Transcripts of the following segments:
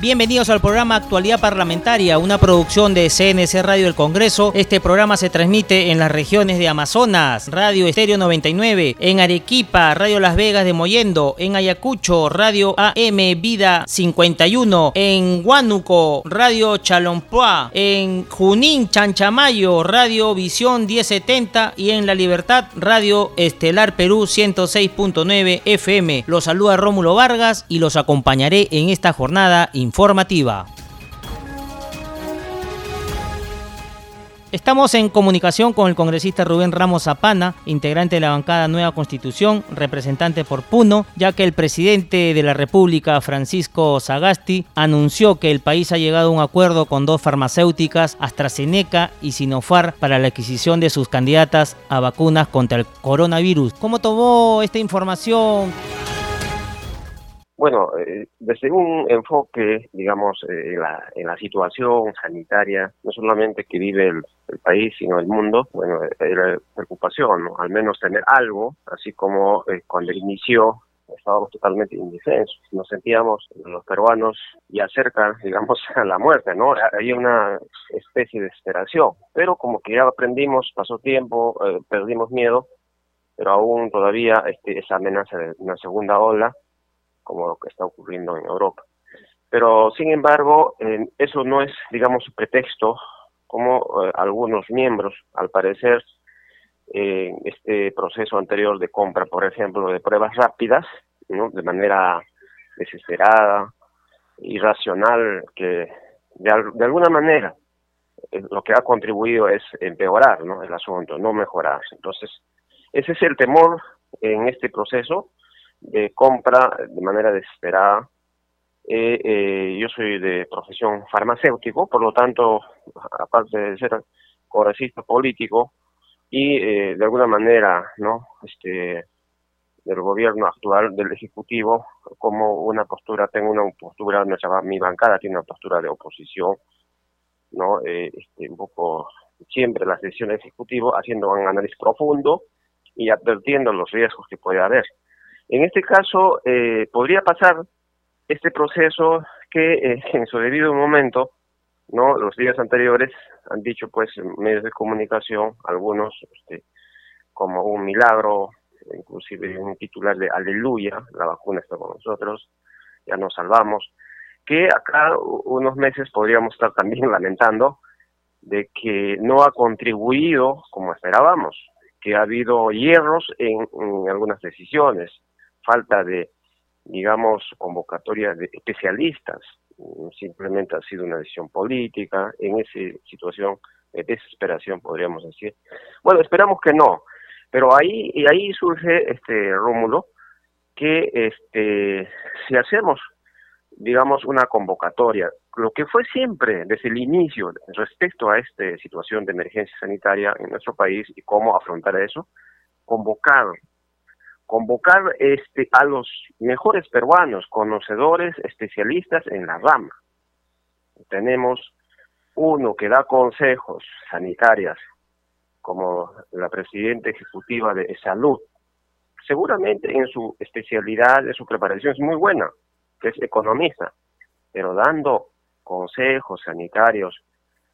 Bienvenidos al programa Actualidad Parlamentaria, una producción de CNC Radio del Congreso. Este programa se transmite en las regiones de Amazonas, Radio Estéreo 99, en Arequipa, Radio Las Vegas de Moyendo, en Ayacucho, Radio AM Vida 51, en Huánuco, Radio Chalompoa, en Junín, Chanchamayo, Radio Visión 1070 y en La Libertad, Radio Estelar Perú 106.9 FM. Los saluda Rómulo Vargas y los acompañaré en esta jornada informativa. Estamos en comunicación con el congresista Rubén Ramos Zapana, integrante de la bancada Nueva Constitución, representante por Puno, ya que el presidente de la República, Francisco Sagasti, anunció que el país ha llegado a un acuerdo con dos farmacéuticas, AstraZeneca y Sinopharm, para la adquisición de sus candidatas a vacunas contra el coronavirus. ¿Cómo tomó esta información? Bueno, eh, desde un enfoque, digamos, eh, en, la, situación sanitaria, no solamente que vive el, país, sino el mundo, bueno, era preocupación, ¿no? al menos tener algo, así como eh, cuando inició estábamos totalmente indefensos, nos sentíamos los peruanos ya cerca, digamos, a la muerte, ¿no? Hay una especie de desesperación, pero como que ya aprendimos, pasó tiempo, perdimos miedo, pero aún todavía este, esa amenaza de una segunda ola como lo que está ocurriendo en Europa. Pero, sin embargo, eso no es, digamos, pretexto, como eh, algunos miembros, al parecer, en este proceso anterior de compra, por ejemplo, de pruebas rápidas, de manera desesperada, irracional, que de, alguna manera eh, lo que ha contribuido es empeorar el asunto, no mejorar. Entonces, ese es el temor en este proceso de compra de manera desesperada. Eh, eh, yo soy de profesión farmacéutico, por lo tanto, aparte de ser congresista político y eh, de alguna manera, ¿no? Este, del gobierno actual, del ejecutivo, como una postura, tengo una postura, nuestra, mi bancada tiene una postura de oposición, ¿no? este, un poco siempre la sesión ejecutivo haciendo un análisis profundo y advirtiendo los riesgos que puede haber. En este caso, eh, podría pasar este proceso que eh, en su debido momento, no los días anteriores han dicho pues medios de comunicación, algunos este, como un milagro, inclusive un titular de aleluya, la vacuna está con nosotros, ya nos salvamos, que acá unos meses podríamos estar también lamentando de que no ha contribuido como esperábamos, que ha habido hierros en algunas decisiones, falta de, digamos, convocatoria de especialistas. Simplemente ha sido una decisión política en esa situación de desesperación, podríamos decir. Bueno, esperamos que no, pero ahí y ahí surge este Rómulo que este si hacemos digamos una convocatoria, lo que fue siempre desde el inicio respecto a esta situación de emergencia sanitaria en nuestro país y cómo afrontar eso, convocar convocar este, a los mejores peruanos, conocedores, especialistas en la rama. Tenemos uno que da consejos sanitarios, como la presidenta ejecutiva de salud. Seguramente en su especialidad, en su preparación es muy buena, que es economista, pero dando consejos sanitarios,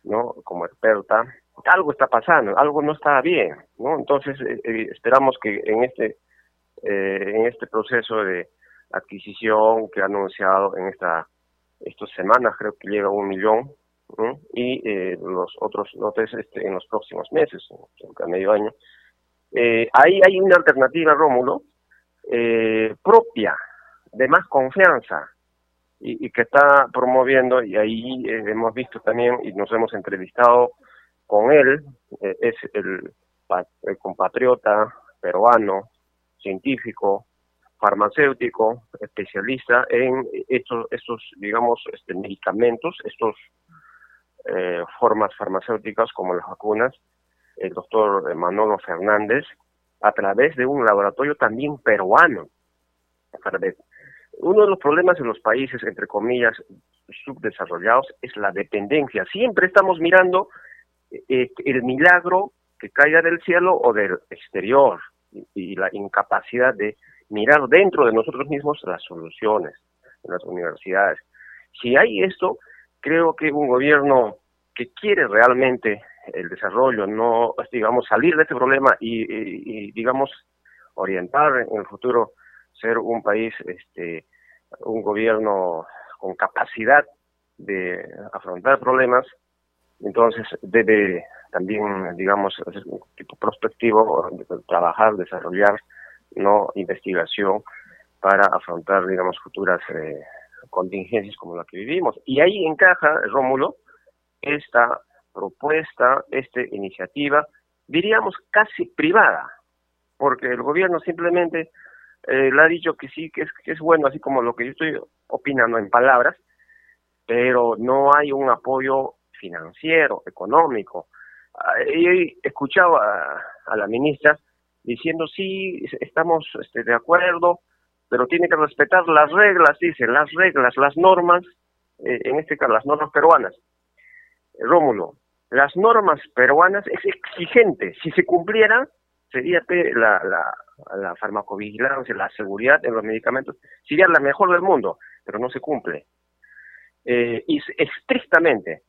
¿no? Como experta, algo está pasando, algo no está bien, ¿no? Entonces eh, eh, esperamos que en este eh, en este proceso de adquisición que ha anunciado en esta estas semanas, creo que llega a un millón, y eh, los otros lotes este, en los próximos meses, a medio año. Eh, ahí hay una alternativa, Rómulo, eh, propia, de más confianza, y, y, que está promoviendo, y ahí hemos visto también, y nos hemos entrevistado con él, es el, el compatriota peruano científico, farmacéutico, especialista en estos, estos digamos, este, medicamentos, estos eh, formas farmacéuticas como las vacunas, el doctor Manolo Fernández, a través de un laboratorio también peruano, Uno de los problemas en los países, entre comillas, subdesarrollados es la dependencia. Siempre estamos mirando eh, el milagro que caiga del cielo o del exterior y, la incapacidad de mirar dentro de nosotros mismos las soluciones en las universidades. Si hay esto, creo que un gobierno que quiere realmente el desarrollo, no, digamos, salir de este problema y, digamos, orientar en el futuro ser un país, este, un gobierno con capacidad de afrontar problemas, entonces debe también, digamos, un tipo prospectivo, trabajar, desarrollar, no investigación para afrontar, digamos, futuras eh, contingencias como la que vivimos. Y ahí encaja, Rómulo, esta propuesta, esta iniciativa, diríamos casi privada, porque el gobierno simplemente eh, le ha dicho que sí, que es, que es bueno, así como lo que yo estoy opinando en palabras, pero no hay un apoyo financiero, económico. Y escuchaba a, la ministra diciendo, sí, estamos este, de acuerdo, pero tiene que respetar las reglas, dice, las reglas, las normas, eh, en este caso las normas peruanas. Rómulo, las normas peruanas es exigente. Si se cumpliera, sería la, la, la farmacovigilancia, la seguridad en los medicamentos, sería la mejor del mundo, pero no se cumple. Eh, y estrictamente.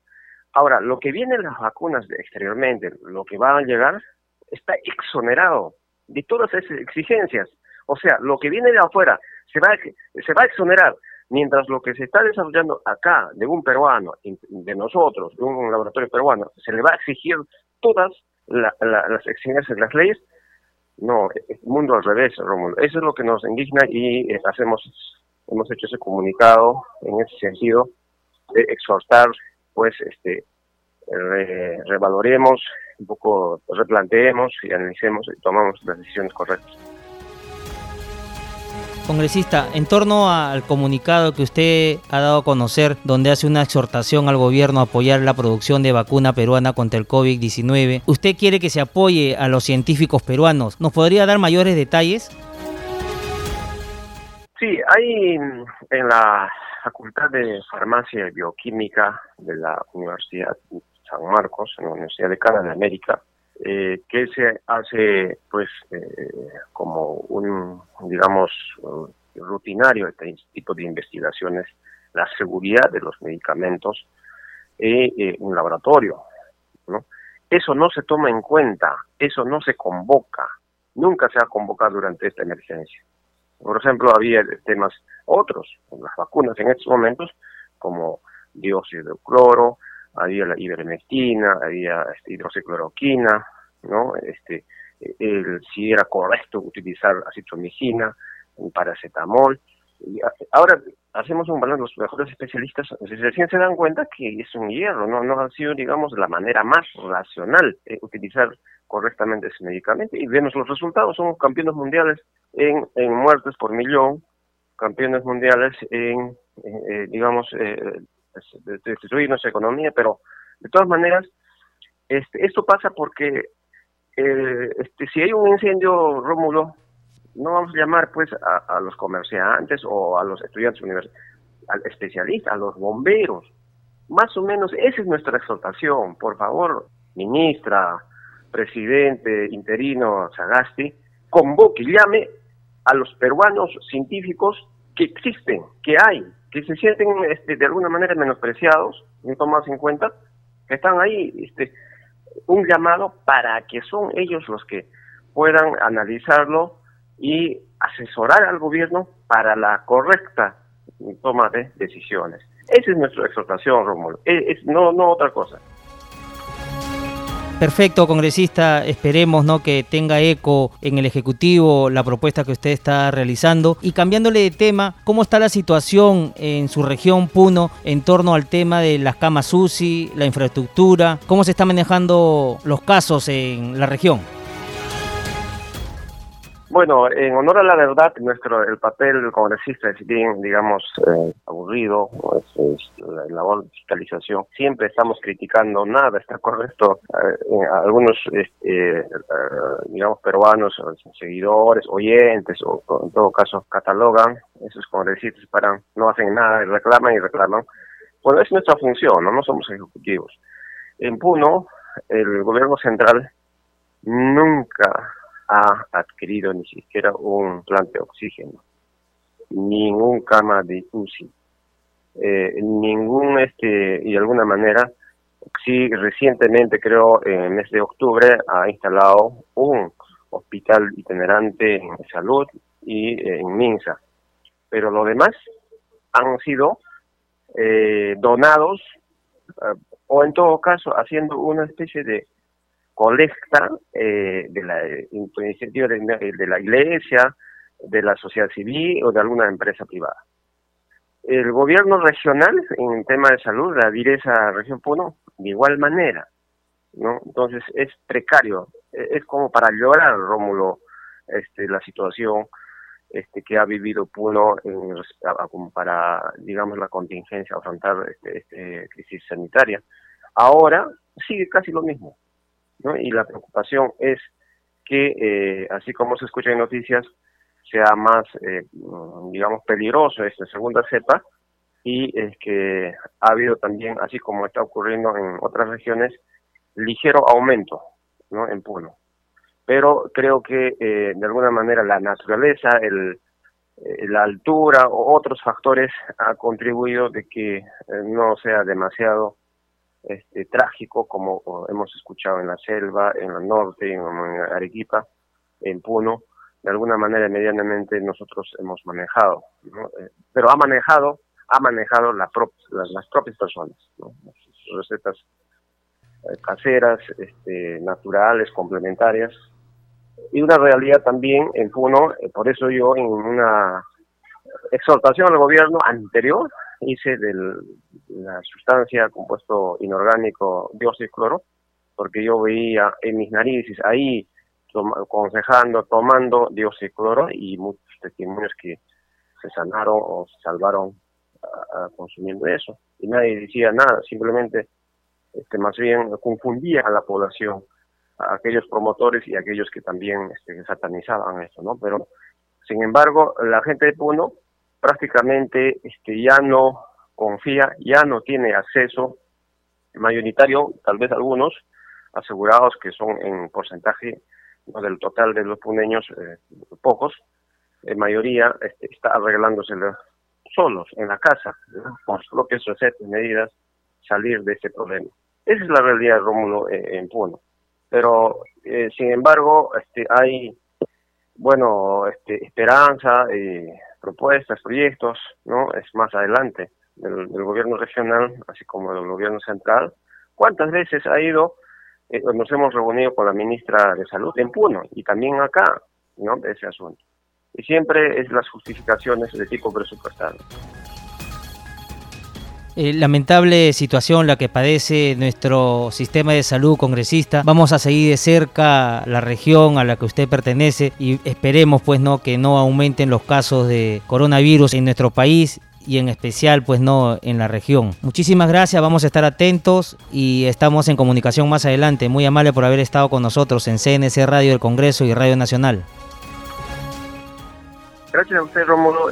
Ahora, lo que viene en las vacunas exteriormente, lo que va a llegar, está exonerado de todas esas exigencias. O sea, lo que viene de afuera se va, se va a exonerar Mientras lo que se está desarrollando acá, de un peruano, de nosotros, de un laboratorio peruano, se le va a exigir todas las exigencias de las leyes, no, el mundo al revés, Romulo. Eso es lo que nos indigna y eh, hacemos, hemos hecho ese comunicado en ese sentido de exhortar, pues, este, revaloremos, un poco replanteemos y analicemos y tomamos las decisiones correctas. Congresista, en torno al comunicado que usted ha dado a conocer, donde hace una exhortación al gobierno a apoyar la producción de vacuna peruana contra el COVID-19, ¿usted quiere que se apoye a los científicos peruanos? ¿Nos podría dar mayores detalles? Sí, hay en la Facultad de Farmacia y Bioquímica de la Universidad San Marcos, en la Universidad de Canadá de América, eh, que se hace pues eh, como un digamos rutinario este tipo de investigaciones la seguridad de los medicamentos en eh, un laboratorio ¿no? eso no se toma en cuenta eso no se convoca nunca se ha convocado durante esta emergencia por ejemplo había temas otros las vacunas en estos momentos como dióxido de cloro había la ivermectina, había este, hidroxicloroquina, ¿no? Este, el, si era correcto utilizar acitromicina, un paracetamol. Ahora hacemos un balance, los mejores especialistas recién se dan cuenta que es un hierro, no, no ha sido, digamos, la manera más racional de utilizar correctamente ese medicamento. Y vemos los resultados, somos campeones mundiales en, en muertes por millón, campeones mundiales en, eh, digamos, eh, de, destruir nuestra economía, pero de todas maneras, este, esto pasa porque eh, este, si hay un incendio, Rómulo, no vamos a llamar pues a, los comerciantes o a los estudiantes universitarios, al especialista, a los bomberos. Más o menos esa es nuestra exhortación. Por favor, ministra, presidente interino Sagasti, convoque, llame a los peruanos científicos que existen, que hay, que se sienten este, de alguna manera menospreciados, no tomados en cuenta, que están ahí, este, un llamado para que son ellos los que puedan analizarlo y asesorar al gobierno para la correcta toma de decisiones. Esa es nuestra exhortación, Rómulo, es, no, no otra cosa. Perfecto, congresista. Esperemos ¿no? que tenga eco en el Ejecutivo la propuesta que usted está realizando. Y cambiándole de tema, ¿cómo está la situación en su región Puno en torno al tema de las camas UCI, la infraestructura? ¿Cómo se están manejando los casos en la región? Bueno, en honor a la verdad, nuestro el papel del congresista es bien, digamos, eh, aburrido, es, la labor de fiscalización. Siempre estamos criticando, nada está correcto. Eh, algunos, este, eh, digamos, peruanos, seguidores, oyentes, o en todo caso, catalogan esos congresistas para no hacen nada, reclaman y reclaman. Bueno, es nuestra función, no, no somos ejecutivos. En Puno, el gobierno central nunca ha adquirido ni siquiera un plante de oxígeno, ningún cama de UCI, eh, ningún este y de alguna manera sí recientemente creo en el mes de octubre ha instalado un hospital itinerante en salud y eh, en Minsa, pero lo demás han sido eh, donados o en todo caso haciendo una especie de colecta eh, de la iniciativa de, la iglesia, de la sociedad civil o de alguna empresa privada. El gobierno regional, en tema de salud, la direza región Puno, de igual manera, ¿no? Entonces es precario, e, es como para llorar, Rómulo, este, la situación este, que ha vivido Puno en, para, digamos, la contingencia, afrontar este, este crisis sanitaria. Ahora sigue casi lo mismo y la preocupación es que, eh, así como se escucha en noticias, sea más, eh, digamos, peligroso esta segunda cepa y es que ha habido también, así como está ocurriendo en otras regiones, ligero aumento ¿no? en Puno. Pero creo que eh, de alguna manera la naturaleza, el, la altura o otros factores ha contribuido de que no sea demasiado este, trágico, como hemos escuchado en la selva, en el norte, en, Arequipa, en Puno, de alguna manera medianamente nosotros hemos manejado, eh, pero ha manejado, ha manejado la las, propias personas, las recetas eh, caseras, este, naturales, complementarias, y una realidad también en Puno, eh, por eso yo en una exhortación al gobierno anterior hice de la sustancia compuesto inorgánico cloro, porque yo veía en mis narices ahí aconsejando, tomando dióxido de cloro y muchos testimonios que se sanaron o se salvaron consumiendo eso. Y nadie decía nada, simplemente este, más bien confundía a la población, a aquellos promotores y a aquellos que también este, satanizaban esto, ¿no? Pero, sin embargo, la gente de Puno prácticamente este, ya no confía, ya no tiene acceso mayoritario, tal vez algunos asegurados que son en porcentaje del total de los puneños, eh, pocos, en mayoría este, está arreglándose solos en la casa, con sus propias recetas y medidas, salir de ese problema. Esa es la realidad, Rómulo, eh, en Puno. Pero, eh, sin embargo, este, hay, bueno, este, esperanza, propuestas, proyectos, ¿no? Es más adelante del, gobierno regional, así como del gobierno central. ¿Cuántas veces ha ido, eh, nos hemos reunido con la ministra de Salud en Puno y también acá, ¿no? Ese asunto. Y siempre es las justificaciones de tipo presupuestario. Eh, lamentable situación la que padece nuestro sistema de salud congresista. Vamos a seguir de cerca la región a la que usted pertenece y esperemos pues no que no aumenten los casos de coronavirus en nuestro país y en especial pues no en la región. Muchísimas gracias, vamos a estar atentos y estamos en comunicación más adelante. Muy amable por haber estado con nosotros en CNC Radio del Congreso y Radio Nacional. Gracias a usted, Rómulo.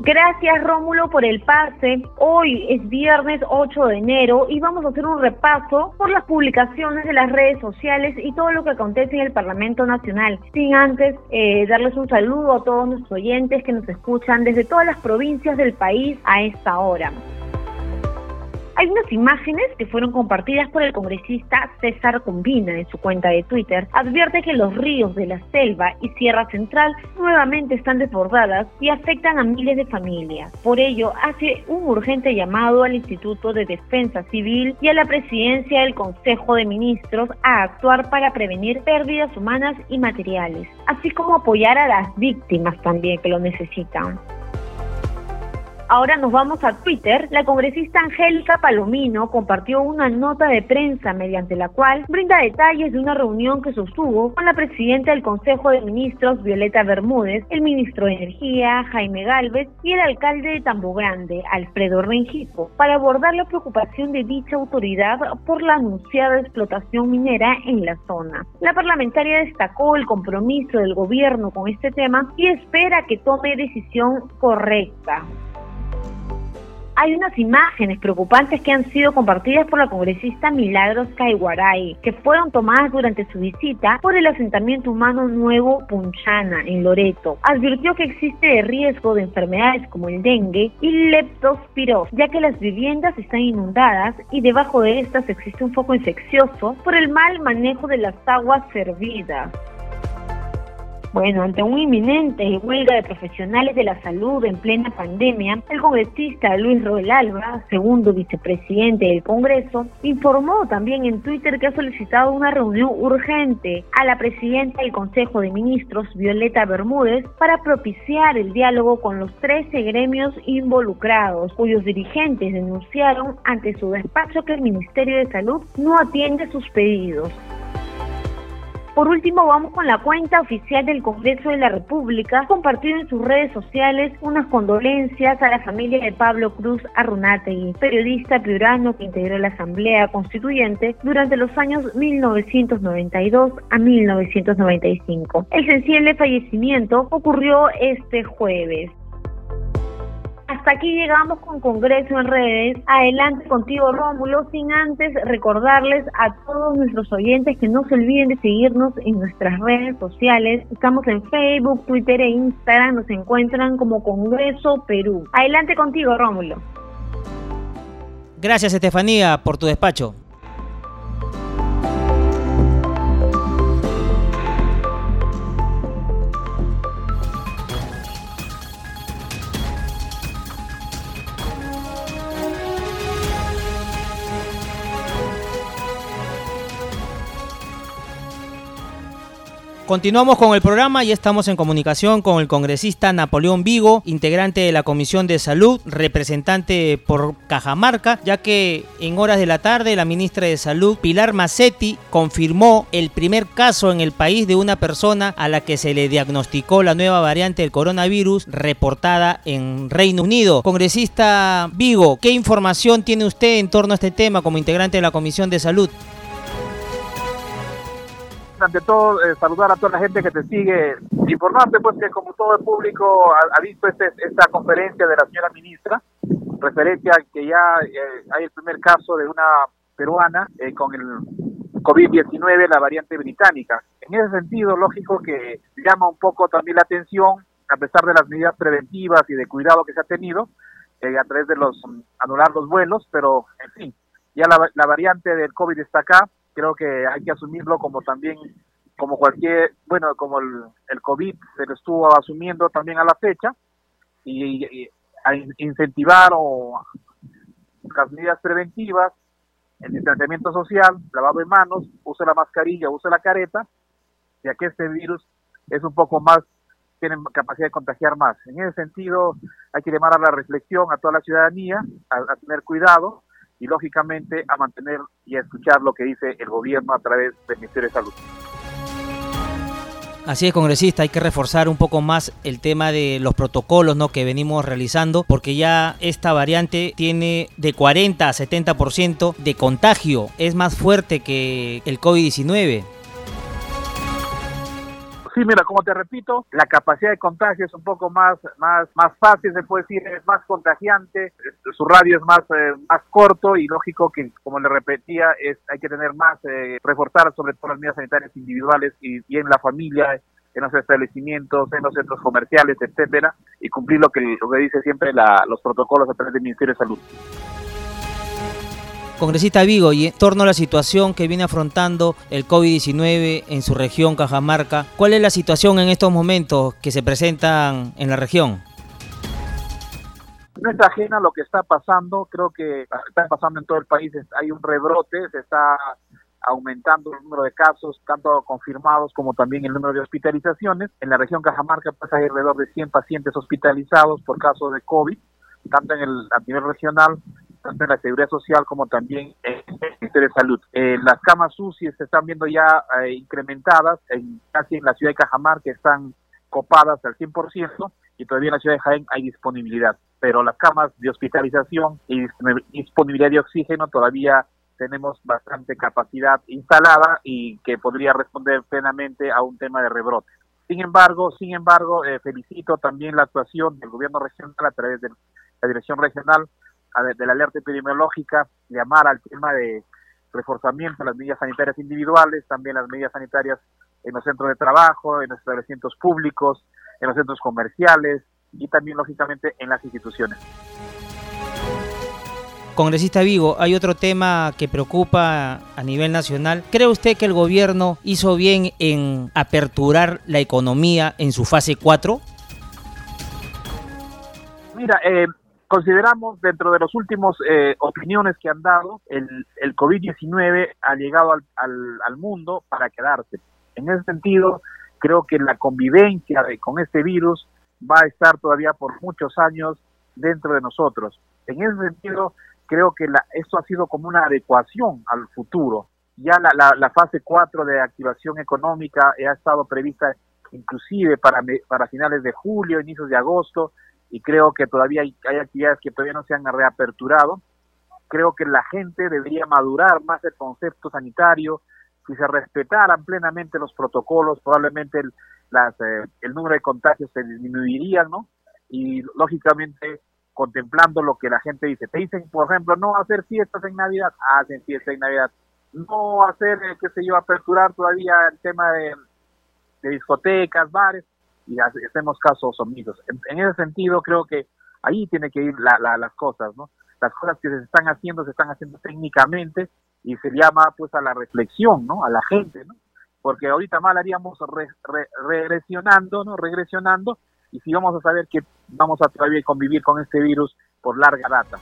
Gracias Rómulo por el pase. Hoy es viernes 8 de enero y vamos a hacer un repaso por las publicaciones de las redes sociales y todo lo que acontece en el Parlamento Nacional. Sin antes eh, darles un saludo a todos nuestros oyentes que nos escuchan desde todas las provincias del país a esta hora. Hay unas imágenes que fueron compartidas por el congresista César Combina en su cuenta de Twitter. Advierte que los ríos de la selva y Sierra Central nuevamente están desbordadas y afectan a miles de familias. Por ello, hace un urgente llamado al Instituto de Defensa Civil y a la presidencia del Consejo de Ministros a actuar para prevenir pérdidas humanas y materiales, así como apoyar a las víctimas también que lo necesitan. Ahora nos vamos a Twitter. La congresista Angélica Palomino compartió una nota de prensa mediante la cual brinda detalles de una reunión que sostuvo con la presidenta del Consejo de Ministros, Violeta Bermúdez, el ministro de Energía, Jaime Galvez, y el alcalde de Tambo Grande, Alfredo Rengifo, para abordar la preocupación de dicha autoridad por la anunciada explotación minera en la zona. La parlamentaria destacó el compromiso del gobierno con este tema y espera que tome decisión correcta hay unas imágenes preocupantes que han sido compartidas por la congresista Milagros Caiguaray, que fueron tomadas durante su visita por el asentamiento humano Nuevo Punchana, en Loreto. Advirtió que existe riesgo de enfermedades como el dengue y leptospirosis, ya que las viviendas están inundadas y debajo de estas existe un foco infeccioso por el mal manejo de las aguas servidas. Bueno, ante un inminente huelga de profesionales de la salud en plena pandemia, el congresista Luis Roel Alba, segundo vicepresidente del Congreso, informó también en Twitter que ha solicitado una reunión urgente a la presidenta del Consejo de Ministros, Violeta Bermúdez, para propiciar el diálogo con los 13 gremios involucrados, cuyos dirigentes denunciaron ante su despacho que el Ministerio de Salud no atiende sus pedidos. Por último, vamos con la cuenta oficial del Congreso de la República, compartido en sus redes sociales unas condolencias a la familia de Pablo Cruz Arrunategui, periodista piurano que integró la Asamblea Constituyente durante los años 1992 a 1995. El sensible fallecimiento ocurrió este jueves. Hasta aquí llegamos con Congreso en redes. Adelante contigo, Rómulo, sin antes recordarles a todos nuestros oyentes que no se olviden de seguirnos en nuestras redes sociales. Estamos en Facebook, Twitter e Instagram. Nos encuentran como Congreso Perú. Adelante contigo, Rómulo. Gracias, Estefanía, por tu despacho. Continuamos con el programa y estamos en comunicación con el congresista Napoleón Vigo, integrante de la Comisión de Salud, representante por Cajamarca, ya que en horas de la tarde la ministra de Salud, Pilar Macetti, confirmó el primer caso en el país de una persona a la que se le diagnosticó la nueva variante del coronavirus reportada en Reino Unido. Congresista Vigo, ¿qué información tiene usted en torno a este tema como integrante de la Comisión de Salud? Ante todo eh, saludar a toda la gente que te sigue, informarte pues que como todo el público ha, visto este, esta conferencia de la señora ministra, referente a que ya eh, hay el primer caso de una peruana eh, con el COVID-19, la variante británica. En ese sentido, lógico que llama un poco también la atención, a pesar de las medidas preventivas y de cuidado que se ha tenido, a través de los anular los vuelos, pero en fin, ya la, la variante del COVID está acá, creo que hay que asumirlo como también, como cualquier, bueno, como el, el COVID se lo estuvo asumiendo también a la fecha, y, a incentivar o las medidas preventivas, el distanciamiento social, lavado de manos, use la mascarilla, use la careta, ya que este virus es un poco más, tiene capacidad de contagiar más. En ese sentido, hay que llamar a la reflexión a toda la ciudadanía, a tener cuidado, y lógicamente a mantener y a escuchar lo que dice el gobierno a través del Ministerio de Salud. Así es, congresista, hay que reforzar un poco más el tema de los protocolos ¿no? que venimos realizando, porque ya esta variante tiene de 40 a 70% de contagio, es más fuerte que el COVID-19. Sí, mira, como te repito, la capacidad de contagio es un poco más, más, más fácil, se puede decir, es más contagiante, su radio es más, eh, más corto y lógico que, como le repetía, es, hay que tener más, eh, reforzar sobre todo las medidas sanitarias individuales y, en la familia, en los establecimientos, en los centros comerciales, etcétera, y cumplir lo que, lo que dice siempre la, los protocolos a través del Ministerio de Salud. Congresista Vigo, y en torno a la situación que viene afrontando el COVID-19 en su región Cajamarca, ¿cuál es la situación en estos momentos que se presentan en la región? No es ajena a lo que está pasando, creo que está pasando en todo el país, hay un rebrote, se está aumentando el número de casos, tanto confirmados como también el número de hospitalizaciones. En la región Cajamarca pues, hay alrededor de 100 pacientes hospitalizados por caso de COVID, tanto en el, a nivel regional tanto en la Seguridad Social como también en el Ministerio de Salud. Eh, las camas UCI se están viendo ya eh, incrementadas, en, casi en la ciudad de Cajamarca que están copadas al 100% y todavía en la ciudad de Jaén hay disponibilidad, pero las camas de hospitalización y disponibilidad de oxígeno todavía tenemos bastante capacidad instalada y que podría responder plenamente a un tema de rebrote. Sin embargo, sin embargo, eh, felicito también la actuación del gobierno regional a través de la dirección regional de la alerta epidemiológica, llamar al tema de reforzamiento de las medidas sanitarias individuales, también las medidas sanitarias en los centros de trabajo, en los establecimientos públicos, en los centros comerciales y también, lógicamente, en las instituciones. Congresista Vigo, hay otro tema que preocupa a nivel nacional. ¿Cree usted que el gobierno hizo bien en aperturar la economía en su fase 4? Mira, eh, consideramos dentro de los últimos eh, opiniones que han dado, el, el COVID-19 ha llegado al, al, mundo para quedarse. En ese sentido, creo que la convivencia de, con este virus va a estar todavía por muchos años dentro de nosotros. En ese sentido, creo que la, esto ha sido como una adecuación al futuro. Ya la, la, la fase 4 de activación económica ha estado prevista inclusive para, para finales de julio, inicios de agosto, y creo que todavía hay, actividades que todavía no se han reaperturado. Creo que la gente debería madurar más el concepto sanitario. Si se respetaran plenamente los protocolos, probablemente el, las, eh, el número de contagios se disminuiría, ¿no? Y lógicamente contemplando lo que la gente dice. Te dicen, por ejemplo, no hacer fiestas en Navidad, hacen fiestas en Navidad. No hacer, eh, qué sé yo, aperturar todavía el tema de, de discotecas, bares, y hacemos casos omisos. En, ese sentido, creo que ahí tiene que ir las cosas, ¿no? Las cosas que se están haciendo se están haciendo técnicamente y se llama pues a la reflexión, ¿no? A la gente, ¿no? Porque ahorita mal haríamos regresionando, ¿no? Regresionando y si vamos a saber que vamos a todavía convivir con este virus por larga data.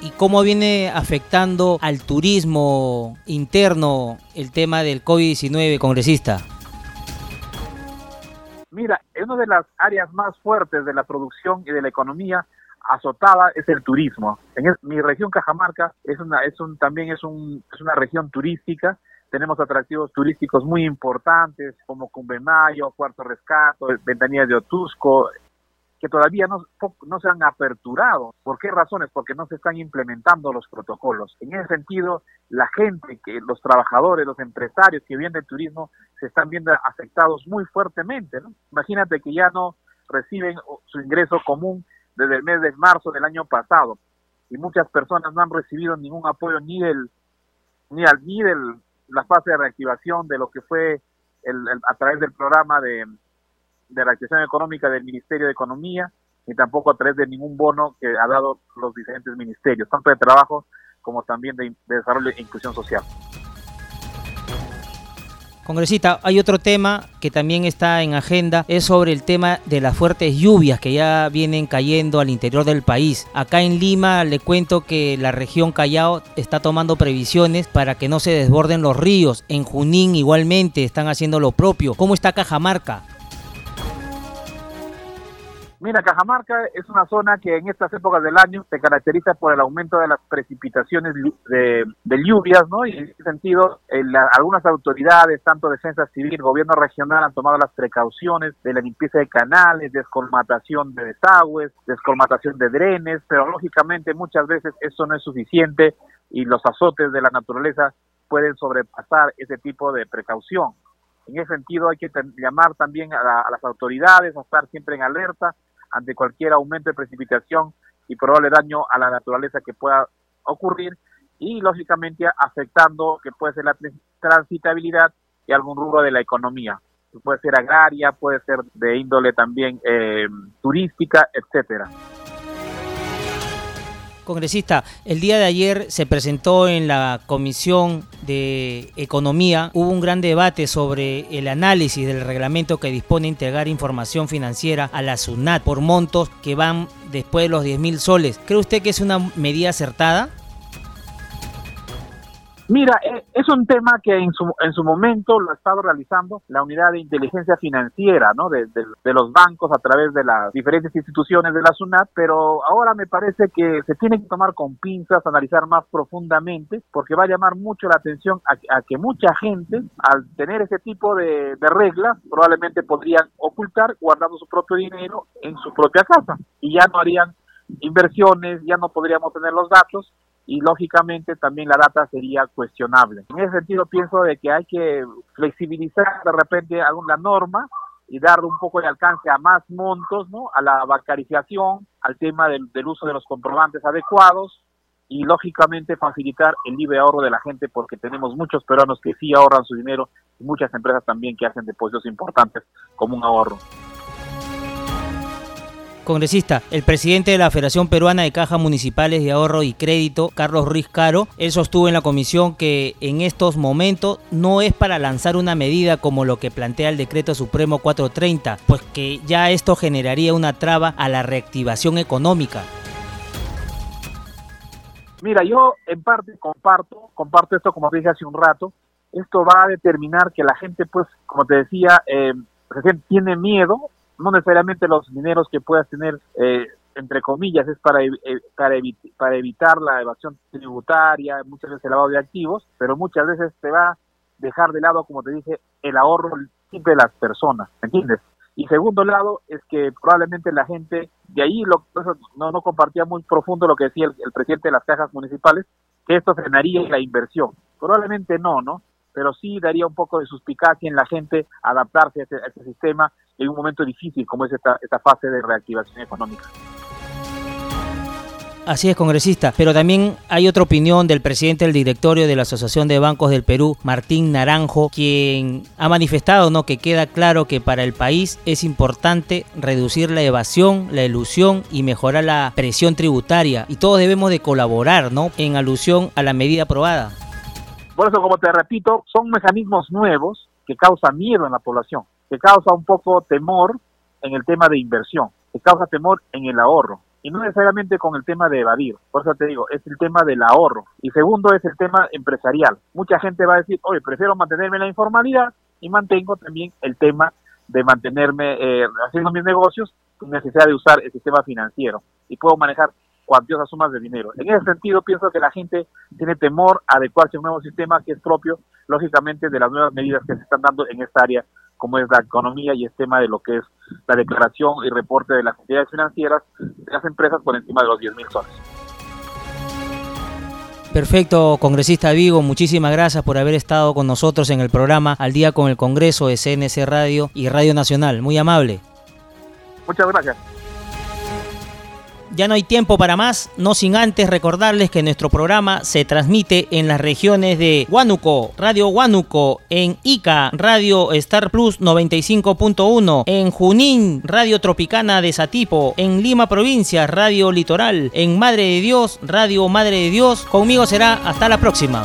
¿Y cómo viene afectando al turismo interno el tema del COVID-19, congresista? Mira, una de las áreas más fuertes de la producción y de la economía azotada es el turismo. En mi región Cajamarca es una, es un, también es, un, es una región turística. Tenemos atractivos turísticos muy importantes como Cumbemayo, Cuarto Rescato, Ventanilla de Otusco, que todavía no, no se han aperturado. ¿Por qué razones? Porque no se están implementando los protocolos. En ese sentido, la gente, que los trabajadores, los empresarios que vienen del turismo se están viendo afectados muy fuertemente. Imagínate que ya no reciben su ingreso común desde el mes de marzo del año pasado y muchas personas no han recibido ningún apoyo ni del ni al ni del la fase de reactivación de lo que fue el, a través del programa de, de reactivación económica del Ministerio de Economía ni tampoco a través de ningún bono que ha dado los diferentes ministerios, tanto de trabajo como también de desarrollo e inclusión social. Congresista, hay otro tema que también está en agenda, es sobre el tema de las fuertes lluvias que ya vienen cayendo al interior del país. Acá en Lima le cuento que la región Callao está tomando previsiones para que no se desborden los ríos. En Junín igualmente están haciendo lo propio. ¿Cómo está Cajamarca? Mira, Cajamarca es una zona que en estas épocas del año se caracteriza por el aumento de las precipitaciones de, lluvias, ¿no? Y en ese sentido, algunas autoridades, tanto Defensa Civil, Gobierno Regional, han tomado las precauciones de la limpieza de canales, descolmatación de desagües, descolmatación de drenes, pero lógicamente muchas veces eso no es suficiente y los azotes de la naturaleza pueden sobrepasar ese tipo de precaución. En ese sentido hay que llamar también a, las autoridades a estar siempre en alerta ante cualquier aumento de precipitación y probable daño a la naturaleza que pueda ocurrir y lógicamente afectando que puede ser la transitabilidad y algún rubro de la economía. Puede ser agraria, puede ser de índole también eh, turística, etcétera. Congresista, el día de ayer se presentó en la Comisión de Economía, hubo un gran debate sobre el análisis del reglamento que dispone entregar información financiera a la SUNAT por montos que van después de los 10 mil soles. ¿Cree usted que es una medida acertada? Mira, eh, es un tema que en su, en su momento lo ha estado realizando la unidad de inteligencia financiera, ¿no? De, los bancos a través de las diferentes instituciones de la SUNAT, pero ahora me parece que se tiene que tomar con pinzas, analizar más profundamente, porque va a llamar mucho la atención a, que mucha gente, al tener ese tipo de, de reglas, probablemente podrían ocultar guardando su propio dinero en su propia casa y ya no harían inversiones, ya no podríamos tener los datos y lógicamente también la data sería cuestionable. En ese sentido pienso de que hay que flexibilizar de repente alguna norma y dar un poco de alcance a más montos, ¿no? A la bancarización, al tema del, uso de los comprobantes adecuados y lógicamente facilitar el libre ahorro de la gente porque tenemos muchos peruanos que sí ahorran su dinero y muchas empresas también que hacen depósitos importantes como un ahorro. Congresista, el presidente de la Federación Peruana de Cajas Municipales de Ahorro y Crédito, Carlos Ruiz Caro, él sostuvo en la comisión que en estos momentos no es para lanzar una medida como lo que plantea el decreto supremo 430, pues que ya esto generaría una traba a la reactivación económica. Mira, yo en parte comparto, comparto esto como dije hace un rato, esto va a determinar que la gente, pues, como te decía, eh, tiene miedo no necesariamente los dineros que puedas tener, eh, entre comillas, es para, eh, para, para evitar la evasión tributaria, muchas veces el lavado de activos, pero muchas veces te va a dejar de lado, como te dije, el ahorro de las personas, ¿me entiendes? Y segundo lado es que probablemente la gente, de ahí lo, no, no compartía muy profundo lo que decía el presidente de las cajas municipales, que esto frenaría la inversión. Probablemente no, ¿no? Pero sí daría un poco de suspicacia en la gente adaptarse a este, sistema en un momento difícil como es esta, esta fase de reactivación económica. Así es, congresista. Pero también hay otra opinión del presidente del directorio de la Asociación de Bancos del Perú, Martín Naranjo, quien ha manifestado ¿no? que queda claro que para el país es importante reducir la evasión, la ilusión y mejorar la presión tributaria. Y todos debemos de colaborar ¿no? en alusión a la medida aprobada. Por eso, como te repito, son mecanismos nuevos que causan miedo en la población que causa un poco temor en el tema de inversión, que causa temor en el ahorro, y no necesariamente con el tema de evadir. Por eso te digo, es el tema del ahorro. Y segundo es el tema empresarial. Mucha gente va a decir, oye, prefiero mantenerme en la informalidad y mantengo también el tema de mantenerme eh, haciendo mis negocios sin necesidad de usar el sistema financiero y puedo manejar cuantiosas sumas de dinero. En ese sentido, pienso que la gente tiene temor a adecuarse a un nuevo sistema que es propio, lógicamente, de las nuevas medidas que se están dando en esta área como es la economía y el tema de lo que es la declaración y reporte de las entidades financieras de las empresas por encima de los 10 mil soles. Perfecto, congresista Vigo, muchísimas gracias por haber estado con nosotros en el programa Al Día con el Congreso de CNC Radio y Radio Nacional. Muy amable. Muchas gracias. Ya no hay tiempo para más, no sin antes recordarles que nuestro programa se transmite en las regiones de Huánuco, Radio Huánuco, en Ica, Radio Star Plus 95.1, en Junín, Radio Tropicana de Satipo, en Lima Provincia, Radio Litoral, en Madre de Dios, Radio Madre de Dios. Conmigo será hasta la próxima.